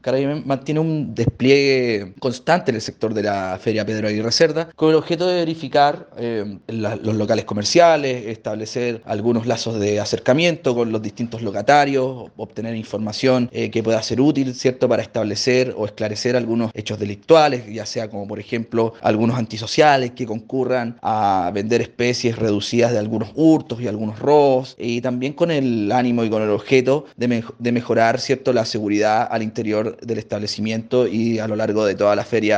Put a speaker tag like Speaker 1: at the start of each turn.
Speaker 1: Carabinero mantiene un despliegue constante en el sector de la Feria Pedro Aguirre Cerda con el objeto de verificar eh, los locales comerciales, establecer algunos lazos de acercamiento con los distintos locatarios, obtener información eh, que pueda ser útil, ¿cierto?, para establecer o esclarecer algunos hechos delictuales, ya sea como por ejemplo algunos antisociales que concurran a vender especies reducidas de algunos hurtos y algunos robos, y también con el ánimo y con el objeto de, de mejorar, ¿cierto?, la seguridad al interior del establecimiento y a lo largo de toda la feria